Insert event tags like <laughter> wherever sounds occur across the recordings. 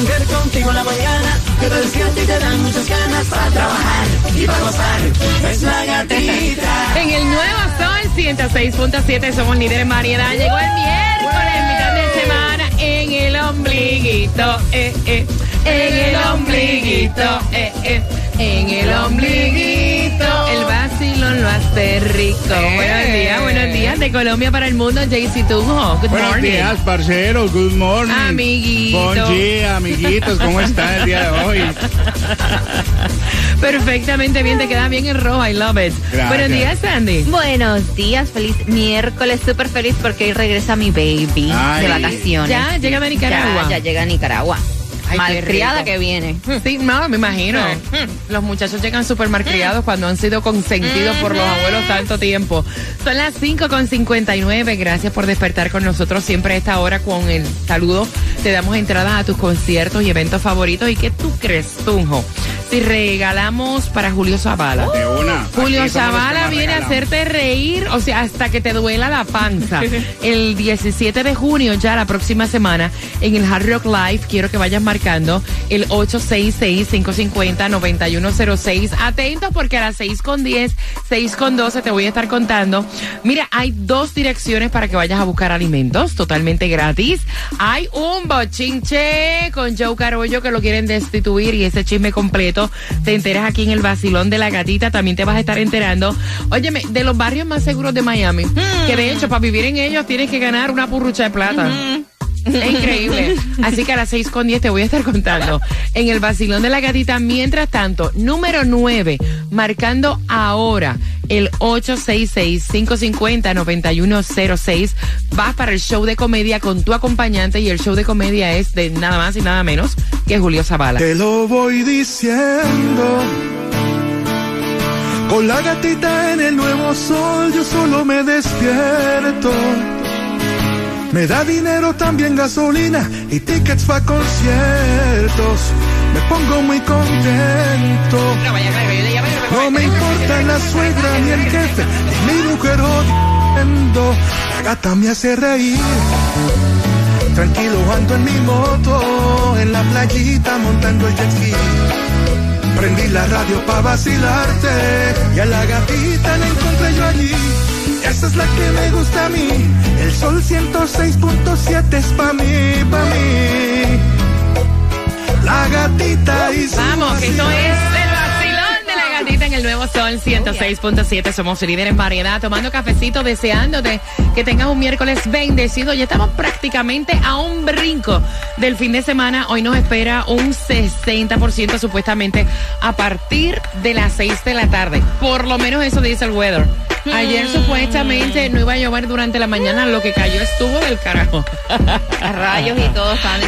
En la mañana que te despierta y te el nuevo Sol 106.7 somos líderes variedad. Llegó el miércoles, mitad de semana, en el ombliguito, eh, eh, en el ombliguito, eh, eh, en el ombliguito. Lo hace rico. Buenos días, buenos días. De Colombia para el mundo, JC Tunjo. Good Buenos morning. días, parcero. Good morning. Amiguito. Buen día, amiguitos. ¿Cómo están el día de hoy? <laughs> Perfectamente bien, te queda bien el rojo. I love it. Gracias. Buenos días, Sandy. Buenos días, feliz miércoles, súper feliz porque hoy regresa mi baby Ay. de vacaciones. Ya, llega de Nicaragua. Ya, ya llega a Nicaragua. Ay, Malcriada que viene. Sí, no, me imagino. Los muchachos llegan súper malcriados cuando han sido consentidos por los abuelos tanto tiempo. Son las 5 con 59. Gracias por despertar con nosotros siempre a esta hora con el saludo. Te damos entradas a tus conciertos y eventos favoritos. ¿Y qué tú crees, Tunjo? Si regalamos para Julio Zavala. De una. Julio Zavala viene a hacerte reír, o sea, hasta que te duela la panza. <laughs> El 17 de junio, ya la próxima semana, en el Hard Rock Live, quiero que vayas marcando el 866-550-9106. Atentos porque a las 6 con 10, 6 con 12 te voy a estar contando. Mira, hay dos direcciones para que vayas a buscar alimentos totalmente gratis. Hay un bochinche con Joe Carollo que lo quieren destituir y ese chisme completo te enteras aquí en el vacilón de la gatita. También te vas a estar enterando, óyeme, de los barrios más seguros de Miami. Que de hecho, para vivir en ellos tienes que ganar una purrucha de plata. Es increíble. <laughs> Así que a las 6 con 10 te voy a estar contando en el vacilón de la gatita. Mientras tanto, número 9, marcando ahora el 866-550-9106. Vas para el show de comedia con tu acompañante y el show de comedia es de nada más y nada menos que Julio Zavala. Te lo voy diciendo. Con la gatita en el nuevo sol, yo solo me despierto. Me da dinero también gasolina y tickets para conciertos. Me pongo muy contento. No me importa la suegra ni el jefe, ni mi mujer odiando. La gata me hace reír. Tranquilo ando en mi moto, en la playita montando el jet ski. Prendí la radio pa' vacilarte y a la gatita la encontré yo allí. Esa es la que me gusta a mí. El sol 106.7 es pa' mí, pa' mí. La gatita y su Vamos, que vacilón. es en el nuevo sol 106.7. Somos líderes en variedad, tomando cafecito, deseándote que tengas un miércoles bendecido. Ya estamos prácticamente a un brinco del fin de semana. Hoy nos espera un 60% supuestamente a partir de las 6 de la tarde. Por lo menos eso dice el weather. Ayer supuestamente no iba a llover durante la mañana, lo que cayó estuvo del carajo. <laughs> Rayos y todo, están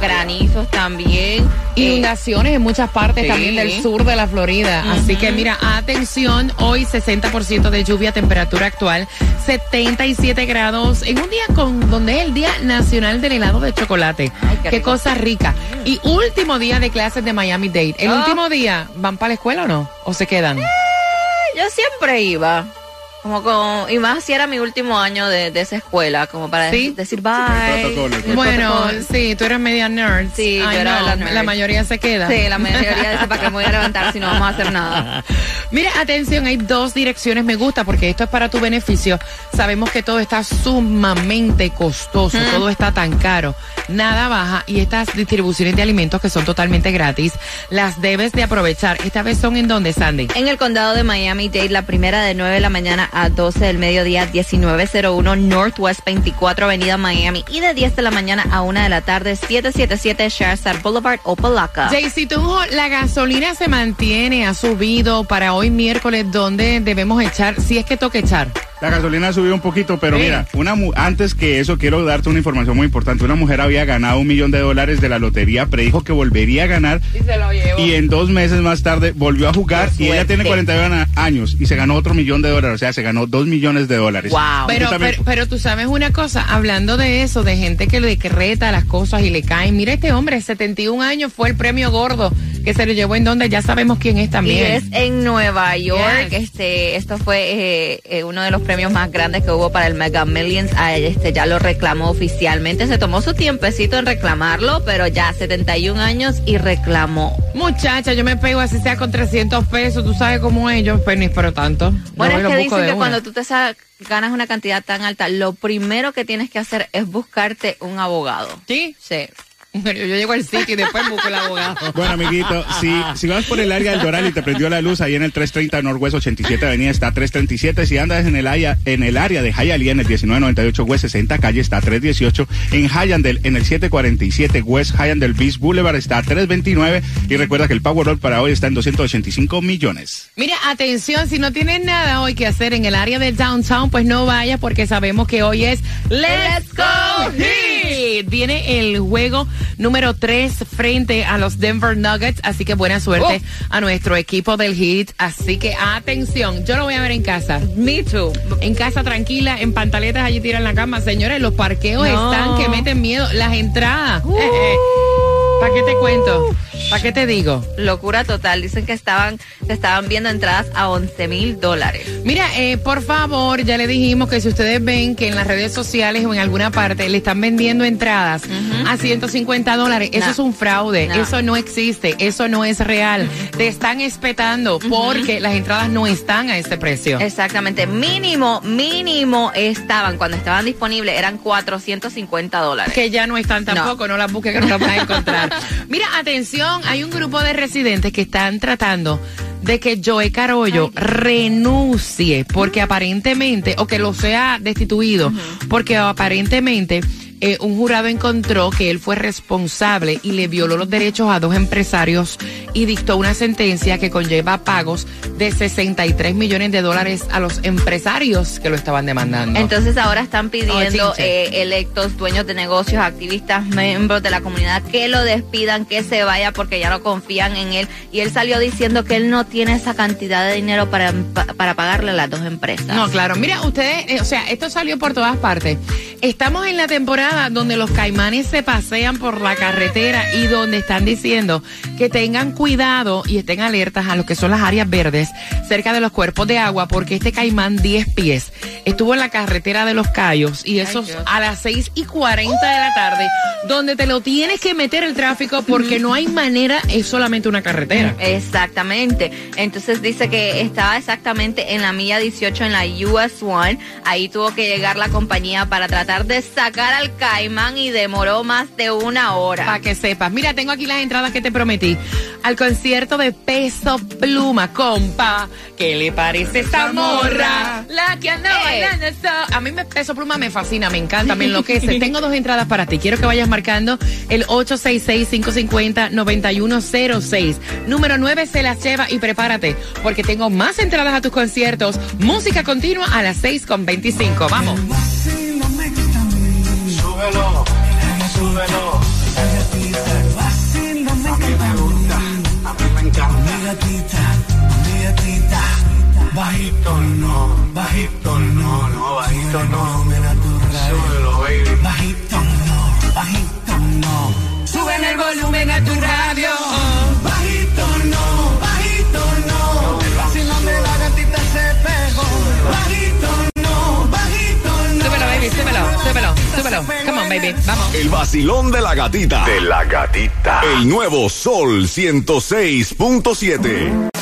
granizos también. Eh, Inundaciones en muchas partes sí. también del sur de la Florida. Así que mira, atención, hoy 60% de lluvia, temperatura actual 77 grados, en un día con donde es el Día Nacional del Helado de Chocolate. Ay, qué cosa rica. Y último día de clases de Miami Dade. ¿El Oh. último día van para la escuela o no? ¿O se quedan? yo siempre iba. Como con, y más si era mi último año de, de esa escuela, como para ¿Sí? decir bye. protocolo, el Bueno, protocolo. sí, tú eres media nerd. Sí, yo era no, la nerd. mayoría se queda. Sí, la mayoría dice para que me voy a levantar si no vamos a hacer nada. <laughs> Mira, atención, hay dos direcciones me gusta porque esto es para tu beneficio. Sabemos que todo está sumamente costoso, todo está tan caro, nada baja y estas distribuciones de alimentos que son totalmente gratis, las debes de aprovechar. Esta vez son en donde, Sandy. En el condado de Miami-Dade, la primera de 9 de la mañana a 12 del mediodía, 1901 Northwest 24 Avenida Miami. Y de 10 de la mañana a 1 de la tarde, 777 Sherstar Boulevard, Opalaca. Jaycee Tunjo, la gasolina se mantiene, ha subido para hoy miércoles, ¿dónde debemos echar? Si es que toca echar. La gasolina subió un poquito, pero Sí. mira, una mu- antes que eso quiero darte una información muy importante. Una mujer había ganado un millón de dólares de la lotería, predijo que volvería a ganar Y se lo llevo. y en dos meses más tarde volvió a jugar y ella tiene 41 a- años y se ganó otro millón de dólares, o sea, se ganó dos millones de dólares. Wow. Pero, también- pero, pero tú sabes una cosa, hablando de eso, de gente que le reta las cosas y le caen. Mira este hombre, 71 años, fue el premio gordo que se lo llevó en donde ya sabemos quién es Y también. es en Nueva York. Yes. Este, esto fue eh, eh, uno de los premios más grandes que hubo para el Mega Millions. Este ya lo reclamó oficialmente. Se tomó su tiempecito en reclamarlo, pero ya 71 años y reclamó. Muchacha, yo me pego así sea con 300 pesos, tú sabes cómo pues ni espero tanto. Bueno, es que dicen que una. cuando tú te ganas una cantidad tan alta, lo primero que tienes que hacer es buscarte un abogado. ¿Sí? Sí. Yo, yo llego al sitio y después busco el abogado. <laughs> Bueno, amiguito, si, si vas por el área del Doral y te prendió la luz ahí en el 330 Northwest 87 Avenida está 337. Si andas en el área, en el área de Hialeah en el 1998 West 60 Calle está 318. En Hyandel en el 747 West Hyandel Beach Boulevard está 329. Y recuerda que el Powerball para hoy está en 285 millones. Mira, atención, si no tienes nada hoy que hacer en el área del downtown, pues no vayas porque sabemos que hoy es Let's Go Heat. Viene el juego número 3 frente a los Denver Nuggets, así que buena suerte a nuestro equipo del Heat. Así que atención, yo lo voy a ver en casa. Me too. En casa tranquila, en pantaletas allí tiran la cama. Señores, los parqueos No. están que meten miedo. Las entradas. ¿Para qué te cuento? ¿Para qué te digo? Locura total. Dicen que estaban, estaban viendo entradas a 11 mil dólares. Mira, eh, por favor, ya le dijimos que si ustedes ven que en las redes sociales o en alguna parte le están vendiendo entradas a 150 dólares, eso No. es un fraude, No. eso no existe, eso no es real. Te están espetando porque las entradas no están a ese precio. Exactamente. Mínimo, mínimo estaban, cuando estaban disponibles, eran 450 dólares. que ya no están tampoco, no, las busques que no las vas a <laughs> encontrar. <laughs> Mira, atención, hay un grupo de residentes que están tratando de que Joe Carollo renuncie porque aparentemente, o que lo sea destituido, porque aparentemente eh, un jurado encontró que él fue responsable y le violó los derechos a dos empresarios y dictó una sentencia que conlleva pagos de 63 millones de dólares a los empresarios que lo estaban demandando. Entonces ahora están pidiendo Oh, eh, electos, dueños de negocios, activistas, miembros de la comunidad que lo despidan, que se vaya porque ya no confían en él. Y él salió diciendo que él no tiene esa cantidad de dinero para, pa- para pagarle a las dos empresas. No, claro. Mira, ustedes, eh, o sea, esto salió por todas partes. Estamos en la temporada donde los caimanes se pasean por la carretera y donde están diciendo que tengan cuidado y estén alertas a lo que son las áreas verdes cerca de los cuerpos de agua, porque este caimán 10 pies estuvo en la carretera de los Cayos y eso a las 6 y 40 de la tarde, donde te lo tienes que meter el tráfico porque no hay manera, es solamente una carretera. Exactamente. Entonces dice que estaba exactamente en la milla 18 en la US One. Ahí tuvo que llegar la compañía para tratar de sacar al caimán y demoró más de una hora. Para que sepas. Mira, tengo aquí las entradas que te prometí. Al concierto de Peso Pluma, compa. ¿Qué le parece esa morra? La que anda Eh. bailando eso. A mí me, Peso Pluma me fascina, me encanta, me enloquece. <laughs> tengo dos entradas para ti. Quiero que vayas marcando el 866-550-9106. Número 9 se las lleva y prepárate, porque tengo más entradas a tus conciertos. Música continua a las 6 con 25. Vamos. Súbelo, súbelo. Me a mí me encanta. Bajito no, bajito no, no, bajito no. Súbelo, baby. Bajito no, bajito no. Suben el volumen a tu radio. Bajito no, súbelo. Come on, baby. Vamos. El vacilón de la gatita. De la gatita. El nuevo Sol 106.7.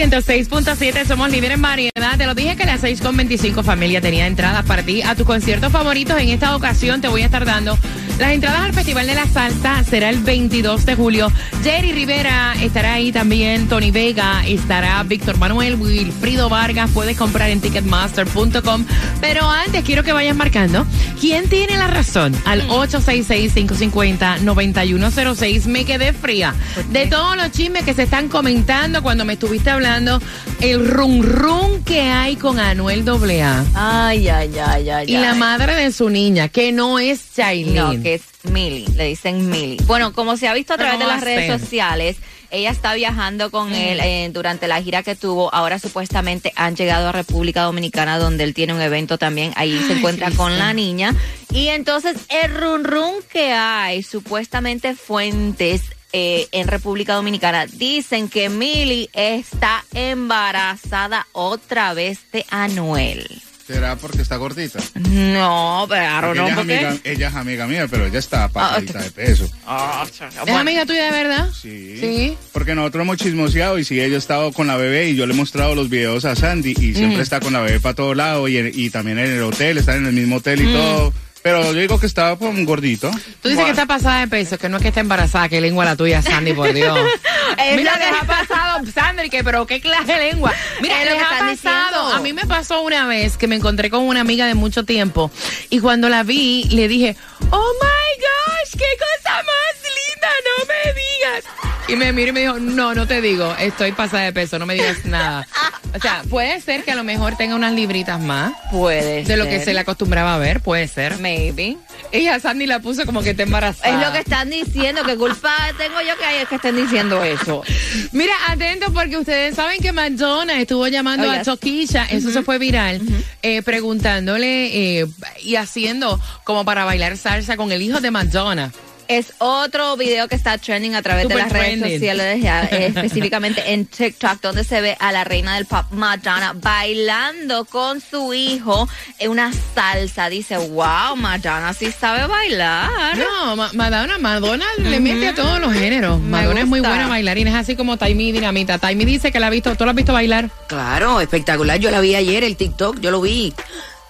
106.7 somos líderes en variedad. Te lo dije que las 6.25 familia tenía entradas para ti a tus conciertos favoritos. En esta ocasión te voy a estar dando las entradas al Festival de la Salsa. Será el 22 de julio. Jerry Rivera estará ahí también. Tony Vega estará. Víctor Manuel, Wilfrido Vargas. Puedes comprar en ticketmaster.com. Pero antes quiero que vayas marcando. ¿Quién tiene la razón? Al 866-550-9106. Me quedé fría de todos los chismes que se están comentando cuando me estuviste hablando. El rum rum que hay con Anuel AA. Ay, ay, ay, ay. Y la madre de su niña, que no es Chailin. No, que es Millie, le dicen Millie. Bueno, como se ha visto a través de ¿cómo las redes sociales, ella está viajando con él eh, durante la gira que tuvo. Ahora supuestamente han llegado a República Dominicana donde él tiene un evento también. Ahí se encuentra con la niña. Y entonces el run run que hay, supuestamente fuentes eh, en República Dominicana dicen que Millie está embarazada otra vez de Anuel. ¿Será porque está gordita? No, pero no, ella, es porque... amiga, ella es amiga mía, pero ella está pasadita de peso. ¿Es amiga tuya de verdad? Sí. Sí. Porque nosotros hemos chismoseado y si ella ha estado con la bebé y yo le he mostrado los videos a Sandy y siempre está con la bebé para todos lados y, también en el hotel, está en el mismo hotel y todo. Pero yo digo que estaba pues, un gordito. Tú dices que está pasada de peso, que no es que está embarazada, que lengua la tuya, Sandy, por Dios. <laughs> Mira, les ha pasado, Sandy, que pero qué clase de lengua. Mira, les ha pasado. diciendo. A mí me pasó una vez que me encontré con una amiga de mucho tiempo y cuando la vi le dije, oh my gosh, qué cosa más linda, no me digas. Y me miró y me dijo, no, no te digo, estoy pasada de peso, no me digas nada. O sea, puede ser que a lo mejor tenga unas libritas más Puede de lo que se le acostumbraba a ver, puede ser. Maybe. Ella, Sandy, la puso como que está embarazada. Es lo que están diciendo, que culpa tengo yo que hay que estén diciendo eso. Mira, atento porque ustedes saben que Madonna estuvo llamando Oh, a. Toquilla, eso se fue viral, eh, preguntándole eh, y haciendo como para bailar salsa con el hijo de Madonna. Es otro video que está trending a través Super de las redes sociales, ya, eh, <laughs> específicamente en TikTok, donde se ve a la reina del pop Madonna bailando con su hijo en una salsa. Dice, wow, Madonna sí sabe bailar. No, Ma- Madonna, Madonna le mete a todos los géneros. Madonna es muy buena bailarina, es así como Taimi Dinamita. Taimi dice que la ha visto, ¿tú la has visto bailar? Claro, espectacular. Yo la vi ayer, el TikTok, yo lo vi.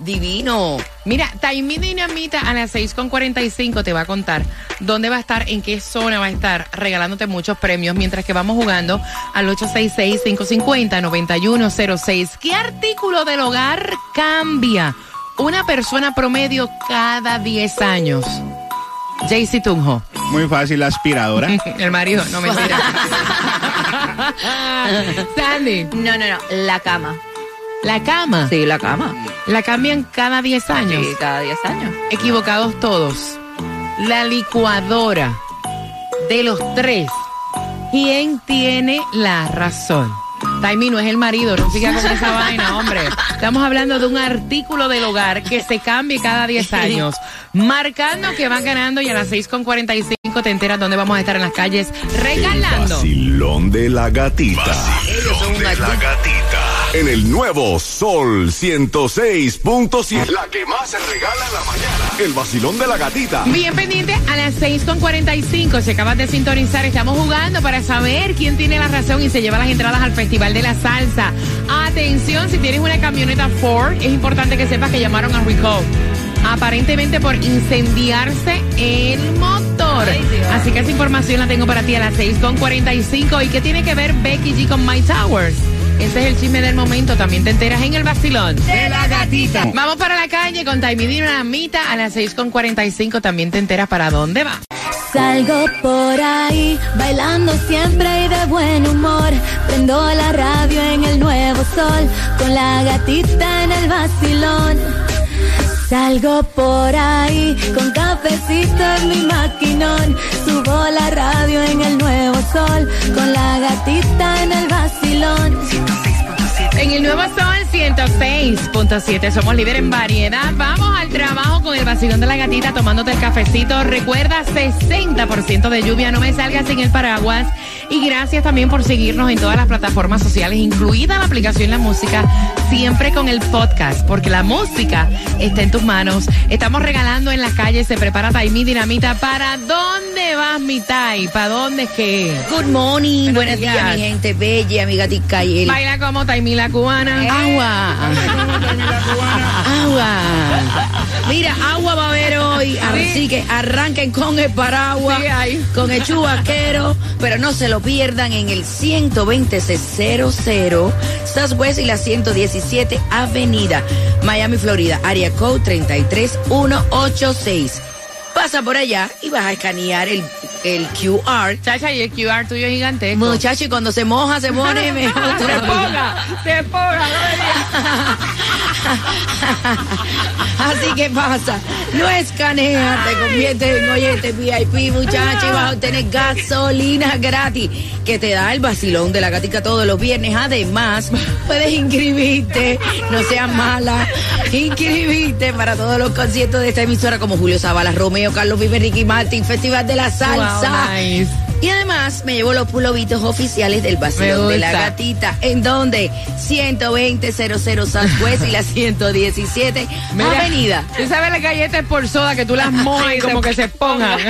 Divino. Mira, Taimi Dinamita a las 6.45 te va a contar dónde va a estar, en qué zona va a estar, regalándote muchos premios mientras que vamos jugando al 866-550-9106. ¿Qué artículo del hogar cambia una persona promedio cada 10 años? Jaycee Tunjo, Muy fácil, la aspiradora. <laughs> el marido, no mentira. <laughs> Sandy, No, no, no, la cama. La cama, Sí, la cama. la cambian cada 10 años. Sí, cada 10 años. equivocados todos. La licuadora de los tres. ¿Quién tiene la razón? Taimi no es el marido, no siga con esa vaina, hombre. Estamos hablando de un artículo del hogar que se cambie cada 10 años. Marcando que van ganando y a las 6.45 te enteras dónde vamos a estar en las calles El regalando. vacilón de la gatita. Ellos son de la gatita. En el nuevo Sol 106.7. La que más se regala en la mañana. El vacilón de la gatita. Bien pendiente a las 6.45. Si acabas de sintonizar, estamos jugando para saber quién tiene la razón y se lleva las entradas al Festival de la Salsa. Atención, si tienes una camioneta Ford, es importante que sepas que llamaron a Recall. Aparentemente por incendiarse el motor. Ay. Así que esa información la tengo para ti a las 6.45. ¿Y qué tiene que ver Becky G con My Towers? Ese es el chisme del momento. También te enteras en el vacilón. De la gatita. Vamos para la calle con Taimi Dinamita a las 6.45. También te enteras para dónde va. Salgo por ahí, bailando siempre y de buen humor. Prendo la radio en el nuevo sol, con la gatita en el vacilón. Salgo por ahí, con cafecito en mi maquinón. Subo la radio en el nuevo sol, con la gatita en el vacilón. En el nuevo Sol 106.7 somos líderes en variedad. Vamos al trabajo con el vacilón de la gatita tomándote el cafecito. Recuerda 60% de lluvia, no me salgas sin el paraguas. Y gracias también por seguirnos en todas las plataformas sociales, incluida la aplicación La Música, siempre con el podcast, porque la música está en tus manos. Estamos regalando en la calle, se prepara Taimi Dinamita. ¿Para dónde vas, mi Tai? ¿Para dónde es que? Good morning, Buenos buenos días, días. mi gente bella, mi gatica y Baila como Taimi la cubana. agua. <laughs> agua. Mira, agua va a haber hoy, así que arranquen con el paraguas, Sí, con el chubaquero, pero no se lo pierdan en el 120-00 Southwest y la 117 Avenida, Miami, Florida, área code 33186. Pasa por allá y vas a escanear el, el QR. Chacha, y el QR tuyo es gigantesco. Muchacho, y cuando se moja, se pone mejor. <laughs> Se ponga, se ponga. <laughs> Así que pasa, no escaneas, te conviertes en oyente VIP, muchacho, y vas a obtener gasolina gratis que te da el vacilón de la gatica todos los viernes. Además, puedes inscribirte, no seas mala, inscribirte para todos los conciertos de esta emisora como Julio Zavala, Romeo, Carlos Vive, Ricky Martin, Festival de la Salsa. Wow, nice. Y además me llevo los pulovitos oficiales del Me de la gatita. ¿En donde 120 00 Southwest y la 117 Mira, Avenida. Tú sabes las galletas por soda que tú las mojas y como que se pongan. <laughs>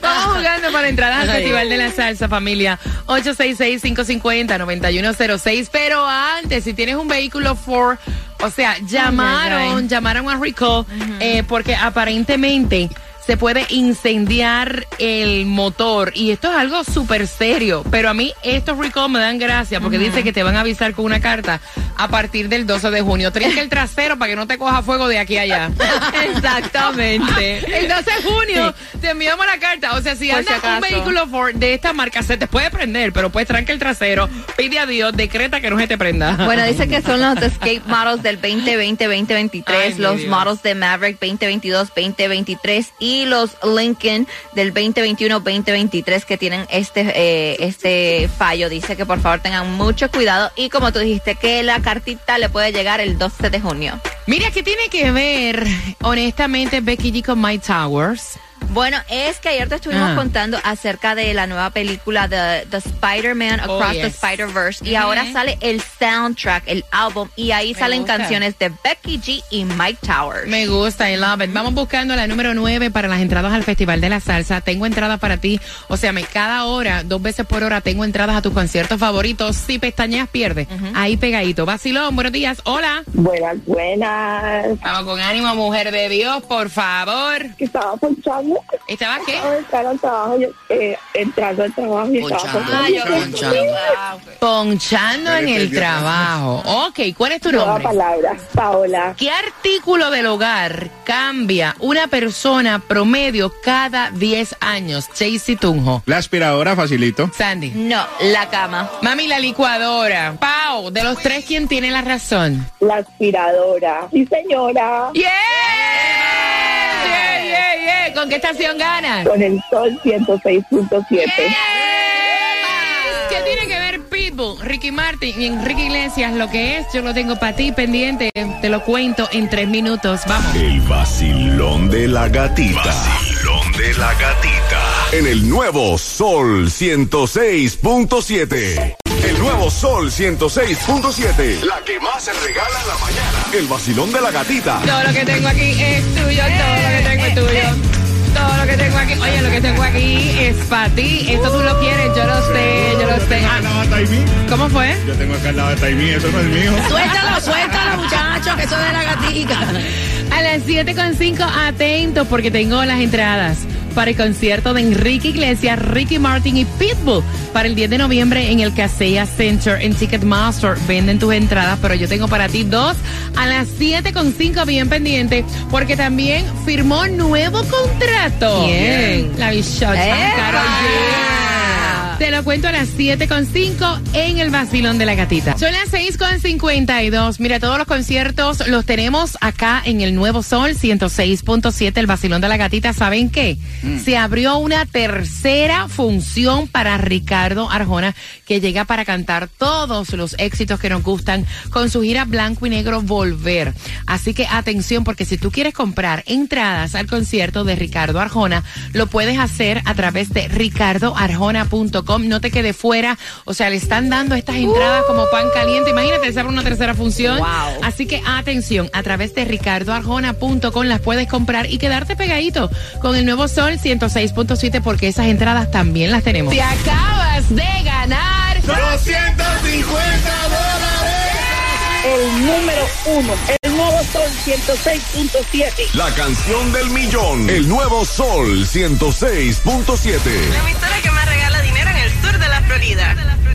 Vamos jugando para entradas al. Festival de la Salsa, familia. 866-550-9106. Pero antes, si tienes un vehículo Ford, o sea, llamaron, ay. llamaron a Recall eh, porque aparentemente se puede incendiar el motor y esto es algo súper serio, pero a mí estos recall me dan gracia porque dice que te van a avisar con una carta a partir del 12 de junio. Trinca el trasero para que no te coja fuego de aquí a allá. <laughs> Exactamente. El 12 de junio te enviamos la carta. O sea, si Por andas si un vehículo Ford de esta marca, se te puede prender, pero pues tranca el trasero, pide a Dios, decreta que no se te prenda. Bueno, dice que son los <laughs> Escape Models del 2020, 2023, Ay, mi los Dios. Models de Maverick 2022, 2023 los Lincoln del 2021, 2023 que tienen este eh, este fallo. Dice que por favor tengan mucho cuidado y como tú dijiste que la cartita le puede llegar el 12 de junio. Mira, ¿qué tiene que ver, honestamente, Becky G con My Towers? Bueno, es que ayer te estuvimos Ah. contando acerca de la nueva película The, The Spider-Man Oh, Across the. Spider-Verse y ahora sale el soundtrack, el álbum y ahí Me salen gusta. canciones de Becky G y Mike Towers. Me gusta, I love it. Vamos buscando la número 9 para las entradas al Festival de la Salsa. Tengo entradas para ti. O sea, me cada hora, dos veces por hora, tengo entradas a tus conciertos favoritos. Si pestañeas, pierde. Ahí pegadito. Vacilón, buenos días. Hola. Buenas, buenas. Vamos con ánimo, mujer de Dios, por favor. Que estaba ponchando. ¿Estaba qué? Estaba entrando al trabajo, yo, eh, entrando al trabajo y estaba Ponchando. ponchando. Ah, yo- Ponchando. Ponchando en el trabajo. Ok, ¿cuál es tu Nueva nombre? palabra, Paola. ¿Qué artículo del hogar cambia una persona promedio cada 10 años? Chasey Tunjo. La aspiradora, facilito. Sandy. No, la cama. Mami, la licuadora. Pau, de los tres, ¿quién tiene la razón? La aspiradora. Sí, señora. ¡Yeah! ¡Yeah, ¿Con qué estación ganas? Con el sol 106.7. ¿Qué tiene que ver Pitbull, Ricky Martin y Enrique Iglesias? Lo que es, yo lo tengo para ti pendiente. Te lo cuento en tres minutos. Vamos. El vacilón de la gatita. Vacilón de la gatita. En el nuevo Sol 106.7. El nuevo Sol 106.7. La que más se regala en la mañana. El vacilón de la gatita. Todo lo que tengo aquí es tuyo, todo lo que tengo es tuyo. Todo lo que tengo aquí, oye, lo que tengo aquí es para ti. Esto tú lo quieres, yo lo sé, yo lo sé. Taimí. ¿Cómo fue? Yo tengo acá al lado de Taimí, eso no es mío. Suéltalo, suéltalo, muchacho, que eso de la gatica. A las 7.5, atentos porque tengo las entradas para el concierto de Enrique Iglesias, Ricky Martin y Pitbull para el 10 de noviembre en el Casella Center en Ticketmaster. Venden tus entradas, pero yo tengo para ti dos a las 7.5 bien pendiente porque también firmó nuevo contrato. ¿Quién? La G. Te lo cuento a las 7.5 en el vacilón de la gatita. Son las 6.52. Mira, todos los conciertos los tenemos acá en el Nuevo Sol 106.7, el vacilón de la gatita. ¿Saben qué? Se abrió una tercera función para Ricardo Arjona que llega para cantar todos los éxitos que nos gustan con su gira Blanco y Negro Volver. Así que atención porque si tú quieres comprar entradas al concierto de Ricardo Arjona, lo puedes hacer a través de ricardoarjona.com. No te quede fuera. O sea, le están dando estas entradas como pan caliente. Imagínate, abre una tercera función. Así que atención, a través de ricardoarjona.com las puedes comprar y quedarte pegadito con el nuevo Sol 106.7 porque esas entradas también las tenemos. Te acabas de ganar 250 El número uno, el nuevo Sol 106.7. La canción del millón. El nuevo Sol 106.7. La Florida.